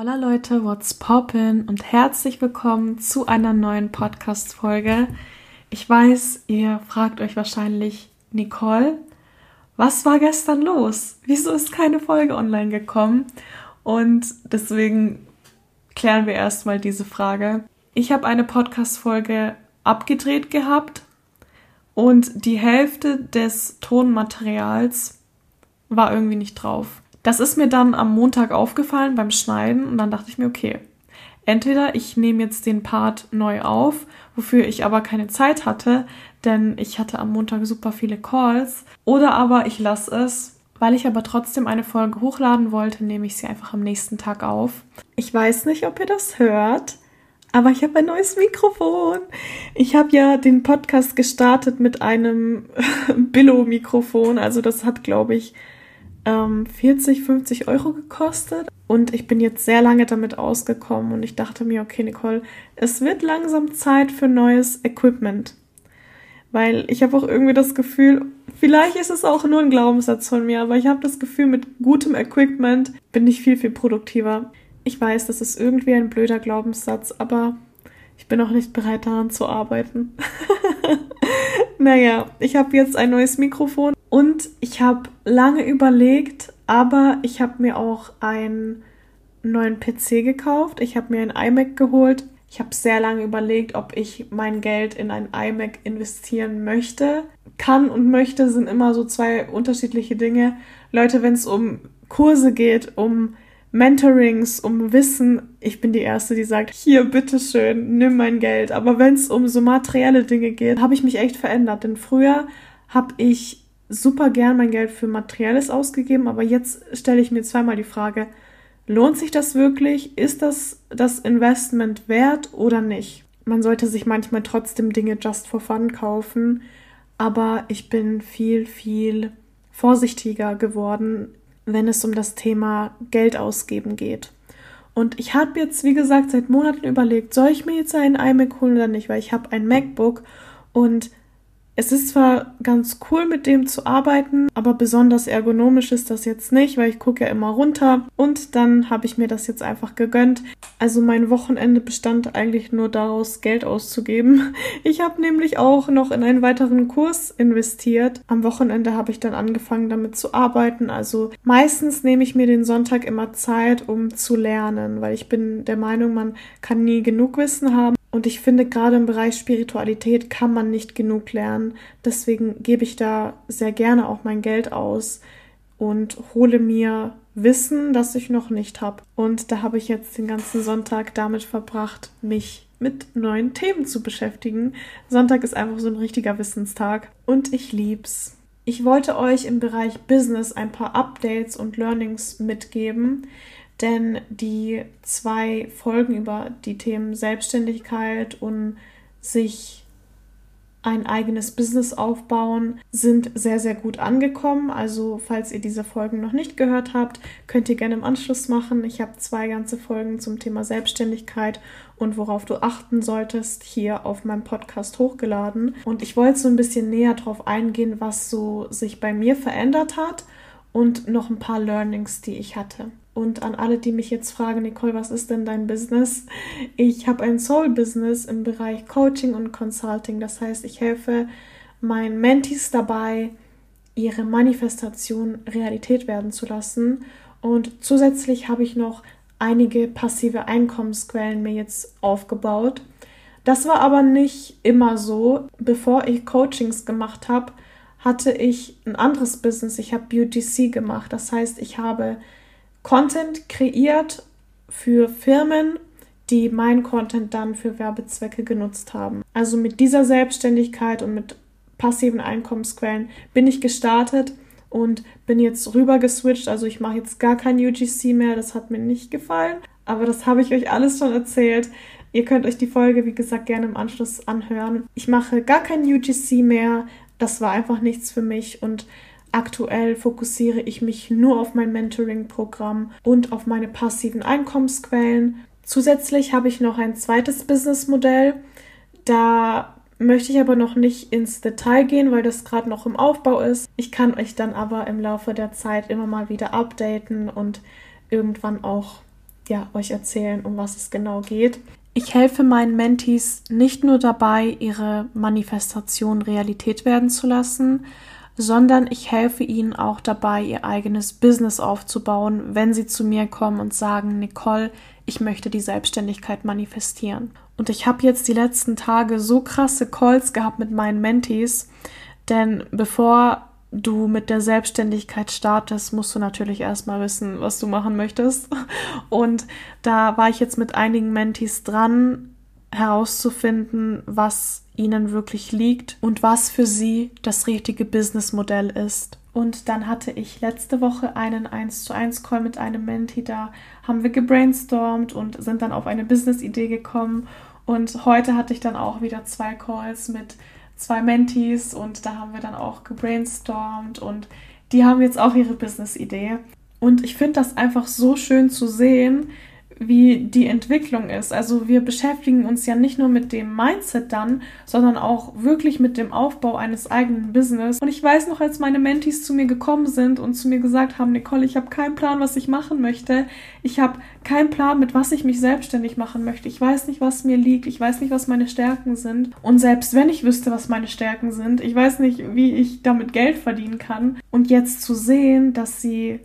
Hola Leute, what's poppin und herzlich willkommen zu einer neuen Podcast-Folge. Ich weiß, ihr fragt euch wahrscheinlich, Nicole, was war gestern los? Wieso ist keine Folge online gekommen? Und deswegen klären wir erstmal diese Frage. Ich habe eine Podcast-Folge abgedreht gehabt und die Hälfte des Tonmaterials war irgendwie nicht drauf. Das ist mir dann am Montag aufgefallen beim Schneiden und dann dachte ich mir, okay, entweder ich nehme jetzt den Part neu auf, wofür ich aber keine Zeit hatte, denn ich hatte am Montag super viele Calls, oder aber ich lasse es. Weil ich aber trotzdem eine Folge hochladen wollte, nehme ich sie einfach am nächsten Tag auf. Ich weiß nicht, ob ihr das hört, aber ich habe ein neues Mikrofon. Ich habe ja den Podcast gestartet mit einem Billo-Mikrofon. Also das hat, glaube ich, 40, ähm, 50 Euro gekostet. Und ich bin jetzt sehr lange damit ausgekommen und ich dachte mir, okay, Nicole, es wird langsam Zeit für neues Equipment. Weil ich habe auch irgendwie das Gefühl, vielleicht ist es auch nur ein Glaubenssatz von mir, aber ich habe das Gefühl, mit gutem Equipment bin ich viel, viel produktiver. Ich weiß, das ist irgendwie ein blöder Glaubenssatz, aber ich bin auch nicht bereit daran zu arbeiten. naja, ich habe jetzt ein neues Mikrofon und ich habe lange überlegt, aber ich habe mir auch einen neuen PC gekauft. Ich habe mir ein iMac geholt. Ich habe sehr lange überlegt, ob ich mein Geld in ein iMac investieren möchte. Kann und möchte sind immer so zwei unterschiedliche Dinge. Leute, wenn es um Kurse geht, um Mentorings, um Wissen, ich bin die Erste, die sagt, hier, bitteschön, nimm mein Geld. Aber wenn es um so materielle Dinge geht, habe ich mich echt verändert. Denn früher habe ich super gern mein Geld für Materielles ausgegeben, aber jetzt stelle ich mir zweimal die Frage, lohnt sich das wirklich? Ist das das Investment wert oder nicht? Man sollte sich manchmal trotzdem Dinge just for fun kaufen, aber ich bin viel, viel vorsichtiger geworden, wenn es um das Thema Geld ausgeben geht. Und ich habe jetzt, wie gesagt, seit Monaten überlegt, soll ich mir jetzt einen iMac holen oder nicht, weil ich habe ein MacBook und es ist zwar ganz cool, mit dem zu arbeiten, aber besonders ergonomisch ist das jetzt nicht, weil ich gucke ja immer runter. Und dann habe ich mir das jetzt einfach gegönnt. Also mein Wochenende bestand eigentlich nur daraus, Geld auszugeben. Ich habe nämlich auch noch in einen weiteren Kurs investiert. Am Wochenende habe ich dann angefangen, damit zu arbeiten. Also meistens nehme ich mir den Sonntag immer Zeit, um zu lernen, weil ich bin der Meinung, man kann nie genug Wissen haben. Und ich finde, gerade im Bereich Spiritualität kann man nicht genug lernen. Deswegen gebe ich da sehr gerne auch mein Geld aus und hole mir Wissen, das ich noch nicht habe. Und da habe ich jetzt den ganzen Sonntag damit verbracht, mich mit neuen Themen zu beschäftigen. Sonntag ist einfach so ein richtiger Wissenstag und ich lieb's. Ich wollte euch im Bereich Business ein paar Updates und Learnings mitgeben, denn die zwei Folgen über die Themen Selbstständigkeit und sich ein eigenes Business aufbauen sind sehr, sehr gut angekommen. Also falls ihr diese Folgen noch nicht gehört habt, könnt ihr gerne im Anschluss machen. Ich habe zwei ganze Folgen zum Thema Selbstständigkeit und worauf du achten solltest hier auf meinem Podcast hochgeladen. Und ich wollte so ein bisschen näher darauf eingehen, was so sich bei mir verändert hat und noch ein paar Learnings, die ich hatte. Und an alle, die mich jetzt fragen, Nicole, was ist denn dein Business? Ich habe ein Soul-Business im Bereich Coaching und Consulting. Das heißt, ich helfe meinen Mentees dabei, ihre Manifestation Realität werden zu lassen. Und zusätzlich habe ich noch einige passive Einkommensquellen mir jetzt aufgebaut. Das war aber nicht immer so. Bevor ich Coachings gemacht habe, hatte ich ein anderes Business. Ich habe BUTC gemacht. Das heißt, ich habe Content kreiert für Firmen, die meinen Content dann für Werbezwecke genutzt haben. Also mit dieser Selbstständigkeit und mit passiven Einkommensquellen bin ich gestartet und bin jetzt rüber geswitcht. Also ich mache jetzt gar kein UGC mehr, das hat mir nicht gefallen, aber das habe ich euch alles schon erzählt. Ihr könnt euch die Folge, wie gesagt, gerne im Anschluss anhören. Ich mache gar kein UGC mehr. Das war einfach nichts für mich und Aktuell fokussiere ich mich nur auf mein Mentoring-Programm und auf meine passiven Einkommensquellen. Zusätzlich habe ich noch ein zweites Businessmodell. Da möchte ich aber noch nicht ins Detail gehen, weil das gerade noch im Aufbau ist. Ich kann euch dann aber im Laufe der Zeit immer mal wieder updaten und irgendwann auch ja, euch erzählen, um was es genau geht. Ich helfe meinen Mentees nicht nur dabei, ihre Manifestation Realität werden zu lassen, sondern ich helfe ihnen auch dabei, ihr eigenes Business aufzubauen, wenn sie zu mir kommen und sagen, Nicole, ich möchte die Selbstständigkeit manifestieren. Und ich habe jetzt die letzten Tage so krasse Calls gehabt mit meinen Mentees, denn bevor du mit der Selbstständigkeit startest, musst du natürlich erstmal wissen, was du machen möchtest. Und da war ich jetzt mit einigen Mentees dran, herauszufinden, was ihnen wirklich liegt und was für sie das richtige Businessmodell ist. Und dann hatte ich letzte Woche einen 1 zu 1 Call mit einem Menti, da haben wir gebrainstormt und sind dann auf eine Business-Idee gekommen. Und heute hatte ich dann auch wieder zwei Calls mit zwei Mentees und da haben wir dann auch gebrainstormt und die haben jetzt auch ihre Business-Idee. Und ich finde das einfach so schön zu sehen, wie die Entwicklung ist. Also wir beschäftigen uns ja nicht nur mit dem Mindset dann, sondern auch wirklich mit dem Aufbau eines eigenen Business. Und ich weiß noch, als meine Mentees zu mir gekommen sind und zu mir gesagt haben, Nicole, ich habe keinen Plan, was ich machen möchte. Ich habe keinen Plan, mit was ich mich selbstständig machen möchte. Ich weiß nicht, was mir liegt. Ich weiß nicht, was meine Stärken sind. Und selbst wenn ich wüsste, was meine Stärken sind, ich weiß nicht, wie ich damit Geld verdienen kann. Und jetzt zu sehen, dass sie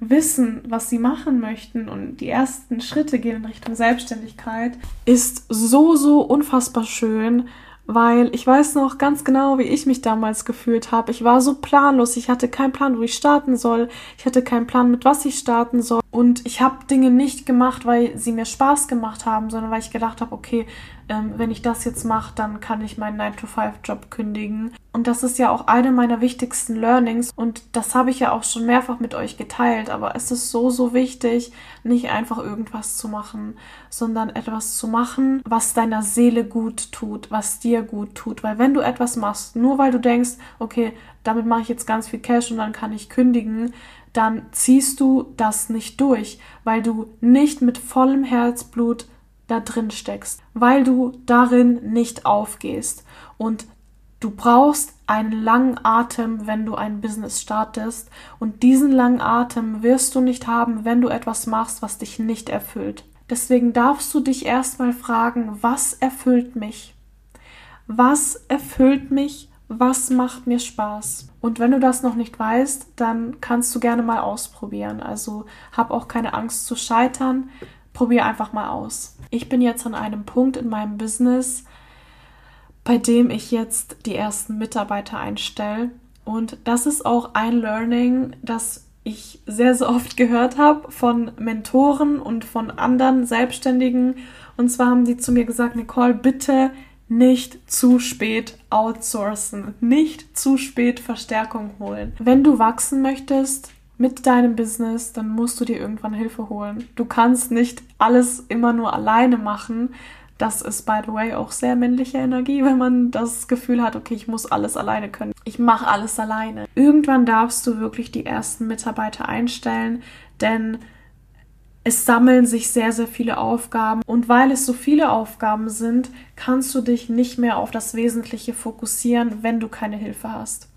wissen, was sie machen möchten und die ersten Schritte gehen in Richtung Selbstständigkeit, ist so, so unfassbar schön, weil ich weiß noch ganz genau, wie ich mich damals gefühlt habe. Ich war so planlos, ich hatte keinen Plan, wo ich starten soll, ich hatte keinen Plan, mit was ich starten soll und ich habe Dinge nicht gemacht, weil sie mir Spaß gemacht haben, sondern weil ich gedacht habe, okay, ähm, wenn ich das jetzt mache, dann kann ich meinen 9-to-5-Job kündigen. Und das ist ja auch eine meiner wichtigsten Learnings und das habe ich ja auch schon mehrfach mit euch geteilt, aber es ist so, so wichtig, nicht einfach irgendwas zu machen, sondern etwas zu machen, was deiner Seele gut tut, was dir gut tut. Weil wenn du etwas machst, nur weil du denkst, okay, damit mache ich jetzt ganz viel Cash und dann kann ich kündigen, dann ziehst du das nicht durch, weil du nicht mit vollem Herzblut da drin steckst, weil du darin nicht aufgehst. Und du brauchst einen langen Atem, wenn du ein Business startest. Und diesen langen Atem wirst du nicht haben, wenn du etwas machst, was dich nicht erfüllt. Deswegen darfst du dich erstmal fragen, was erfüllt mich? Was erfüllt mich? Was macht mir Spaß? Und wenn du das noch nicht weißt, dann kannst du gerne mal ausprobieren. Also hab auch keine Angst zu scheitern. Probier einfach mal aus. Ich bin jetzt an einem Punkt in meinem Business, bei dem ich jetzt die ersten Mitarbeiter einstelle. Und das ist auch ein Learning, das ich sehr, sehr oft gehört habe von Mentoren und von anderen Selbstständigen. Und zwar haben die zu mir gesagt, Nicole, bitte nicht zu spät outsourcen, nicht zu spät Verstärkung holen. Wenn du wachsen möchtest, mit deinem Business, dann musst du dir irgendwann Hilfe holen. Du kannst nicht alles immer nur alleine machen. Das ist, by the way, auch sehr männliche Energie, wenn man das Gefühl hat, okay, ich muss alles alleine können. Ich mache alles alleine. Irgendwann darfst du wirklich die ersten Mitarbeiter einstellen, denn es sammeln sich sehr, sehr viele Aufgaben. Und weil es so viele Aufgaben sind, kannst du dich nicht mehr auf das Wesentliche fokussieren, wenn du keine Hilfe hast.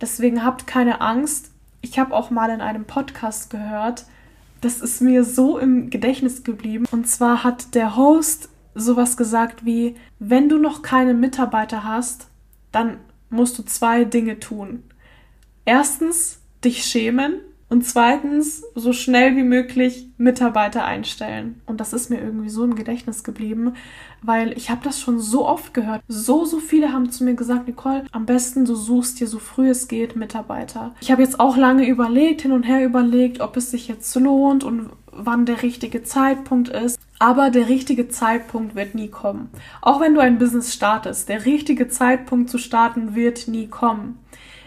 Deswegen habt keine Angst, ich habe auch mal in einem Podcast gehört, das ist mir so im Gedächtnis geblieben. Und zwar hat der Host sowas gesagt wie, wenn du noch keine Mitarbeiter hast, dann musst du zwei Dinge tun. Erstens, dich schämen und zweitens, so schnell wie möglich Mitarbeiter einstellen. Und das ist mir irgendwie so im Gedächtnis geblieben, weil ich habe das schon so oft gehört. So, so viele haben zu mir gesagt, Nicole, am besten du suchst dir so früh es geht Mitarbeiter. Ich habe jetzt auch lange überlegt, hin und her überlegt, ob es sich jetzt lohnt und wann der richtige Zeitpunkt ist. Aber der richtige Zeitpunkt wird nie kommen. Auch wenn du ein Business startest, der richtige Zeitpunkt zu starten wird nie kommen.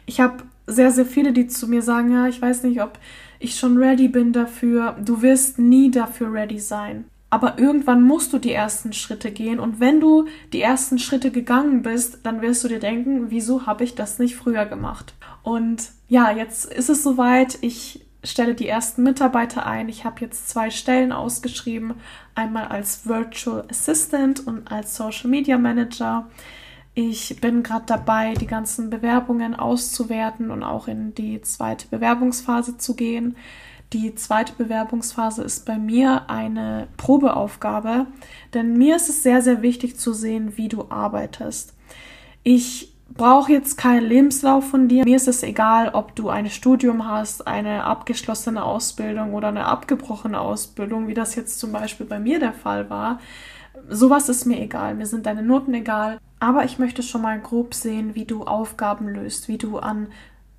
Ich habe sehr, sehr viele, die zu mir sagen, ja, ich weiß nicht, ob ich schon ready bin dafür. Du wirst nie dafür ready sein. Aber irgendwann musst du die ersten Schritte gehen und wenn du die ersten Schritte gegangen bist, dann wirst du dir denken, wieso habe ich das nicht früher gemacht? Und ja, jetzt ist es soweit. Ich stelle die ersten Mitarbeiter ein. Ich habe jetzt zwei Stellen ausgeschrieben, einmal als Virtual Assistant und als Social Media Manager. Ich bin gerade dabei, die ganzen Bewerbungen auszuwerten und auch in die zweite Bewerbungsphase zu gehen. Die zweite Bewerbungsphase ist bei mir eine Probeaufgabe, denn mir ist es sehr, sehr wichtig zu sehen, wie du arbeitest. Ich brauche jetzt keinen Lebenslauf von dir. Mir ist es egal, ob du ein Studium hast, eine abgeschlossene Ausbildung oder eine abgebrochene Ausbildung, wie das jetzt zum Beispiel bei mir der Fall war. Sowas ist mir egal. Mir sind deine Noten egal. Aber ich möchte schon mal grob sehen, wie du Aufgaben löst, wie du an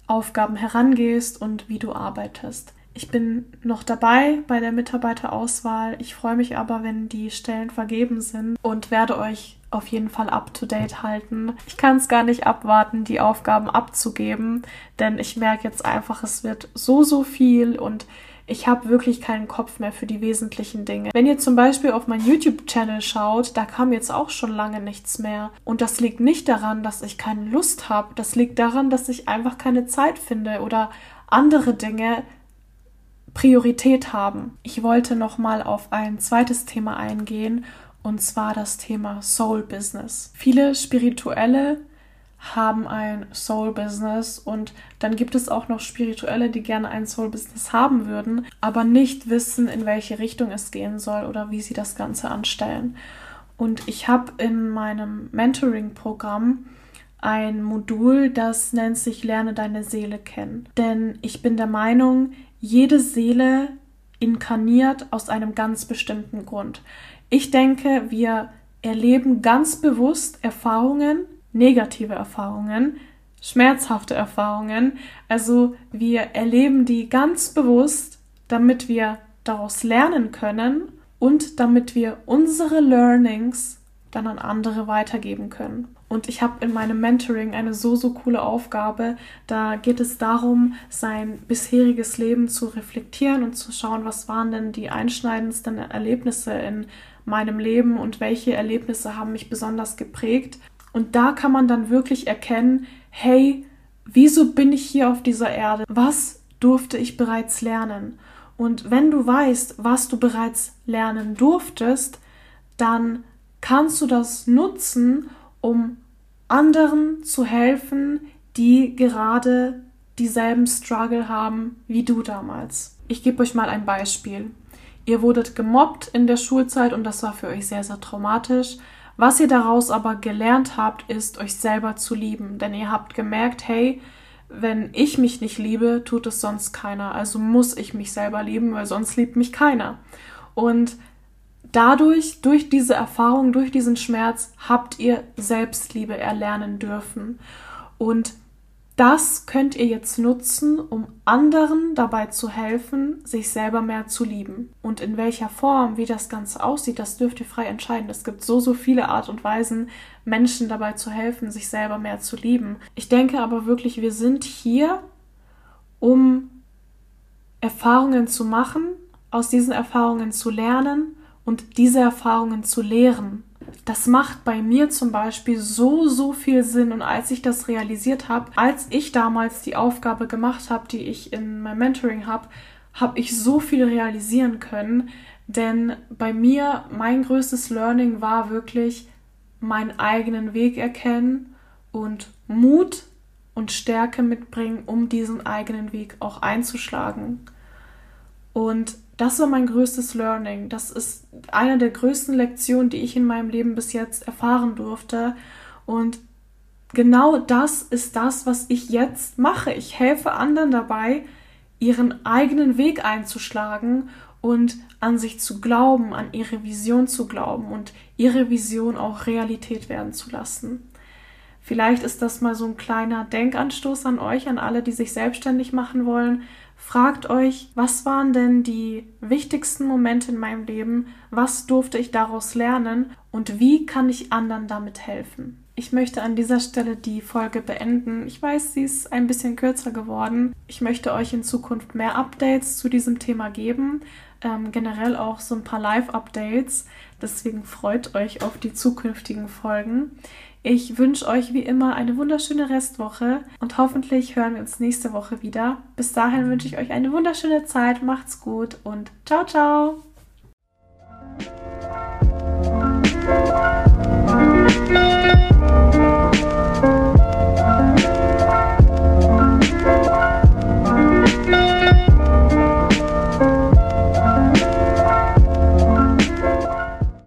Aufgaben herangehst und wie du arbeitest. Ich bin noch dabei bei der Mitarbeiterauswahl. Ich freue mich aber, wenn die Stellen vergeben sind und werde euch auf jeden Fall up-to-date halten. Ich kann es gar nicht abwarten, die Aufgaben abzugeben, denn ich merke jetzt einfach, es wird so, so viel und ich habe wirklich keinen Kopf mehr für die wesentlichen Dinge. Wenn ihr zum Beispiel auf meinen YouTube-Channel schaut, da kam jetzt auch schon lange nichts mehr. Und das liegt nicht daran, dass ich keine Lust habe. Das liegt daran, dass ich einfach keine Zeit finde oder andere Dinge Priorität haben. Ich wollte noch mal auf ein zweites Thema eingehen und zwar das Thema Soul Business. Viele Spirituelle haben ein Soul Business und dann gibt es auch noch Spirituelle, die gerne ein Soul Business haben würden, aber nicht wissen, in welche Richtung es gehen soll oder wie sie das Ganze anstellen. Und ich habe in meinem Mentoring-Programm ein Modul, das nennt sich Lerne deine Seele kennen. Denn ich bin der Meinung, jede Seele inkarniert aus einem ganz bestimmten Grund. Ich denke, wir erleben ganz bewusst Erfahrungen, negative Erfahrungen, schmerzhafte Erfahrungen. Also wir erleben die ganz bewusst, damit wir daraus lernen können und damit wir unsere Learnings dann an andere weitergeben können. Und ich habe in meinem Mentoring eine so, so coole Aufgabe. Da geht es darum, sein bisheriges Leben zu reflektieren und zu schauen, was waren denn die einschneidendsten Erlebnisse in meinem Leben und welche Erlebnisse haben mich besonders geprägt. Und da kann man dann wirklich erkennen, hey, wieso bin ich hier auf dieser Erde? Was durfte ich bereits lernen? Und wenn du weißt, was du bereits lernen durftest, dann kannst du das nutzen, um anderen zu helfen, die gerade dieselben Struggle haben wie du damals. Ich gebe euch mal ein Beispiel. Ihr wurdet gemobbt in der Schulzeit und das war für euch sehr, sehr traumatisch. Was ihr daraus aber gelernt habt, ist, euch selber zu lieben. Denn ihr habt gemerkt, hey, wenn ich mich nicht liebe, tut es sonst keiner. Also muss ich mich selber lieben, weil sonst liebt mich keiner. Und dadurch, durch diese Erfahrung, durch diesen Schmerz, habt ihr Selbstliebe erlernen dürfen. Und das könnt ihr jetzt nutzen, um anderen dabei zu helfen, sich selber mehr zu lieben. Und in welcher Form, wie das Ganze aussieht, das dürft ihr frei entscheiden. Es gibt so, so viele Art und Weisen, Menschen dabei zu helfen, sich selber mehr zu lieben. Ich denke aber wirklich, wir sind hier, um Erfahrungen zu machen, aus diesen Erfahrungen zu lernen und diese Erfahrungen zu lehren das macht bei mir zum Beispiel so, so viel Sinn. Und als ich das realisiert habe, als ich damals die Aufgabe gemacht habe, die ich in meinem Mentoring habe, habe ich so viel realisieren können. Denn bei mir, mein größtes Learning war wirklich meinen eigenen Weg erkennen und Mut und Stärke mitbringen, um diesen eigenen Weg auch einzuschlagen. Und das war mein größtes Learning. Das ist eine der größten Lektionen, die ich in meinem Leben bis jetzt erfahren durfte. Und genau das ist das, was ich jetzt mache. Ich helfe anderen dabei, ihren eigenen Weg einzuschlagen und an sich zu glauben, an ihre Vision zu glauben und ihre Vision auch Realität werden zu lassen. Vielleicht ist das mal so ein kleiner Denkanstoß an euch, an alle, die sich selbstständig machen wollen. Fragt euch, was waren denn die wichtigsten Momente in meinem Leben? Was durfte ich daraus lernen? Und wie kann ich anderen damit helfen? Ich möchte an dieser Stelle die Folge beenden. Ich weiß, sie ist ein bisschen kürzer geworden. Ich möchte euch in Zukunft mehr Updates zu diesem Thema geben. Ähm, generell auch so ein paar Live-Updates. Deswegen freut euch auf die zukünftigen Folgen. Ich wünsche euch wie immer eine wunderschöne Restwoche und hoffentlich hören wir uns nächste Woche wieder. Bis dahin wünsche ich euch eine wunderschöne Zeit, macht's gut und ciao, ciao!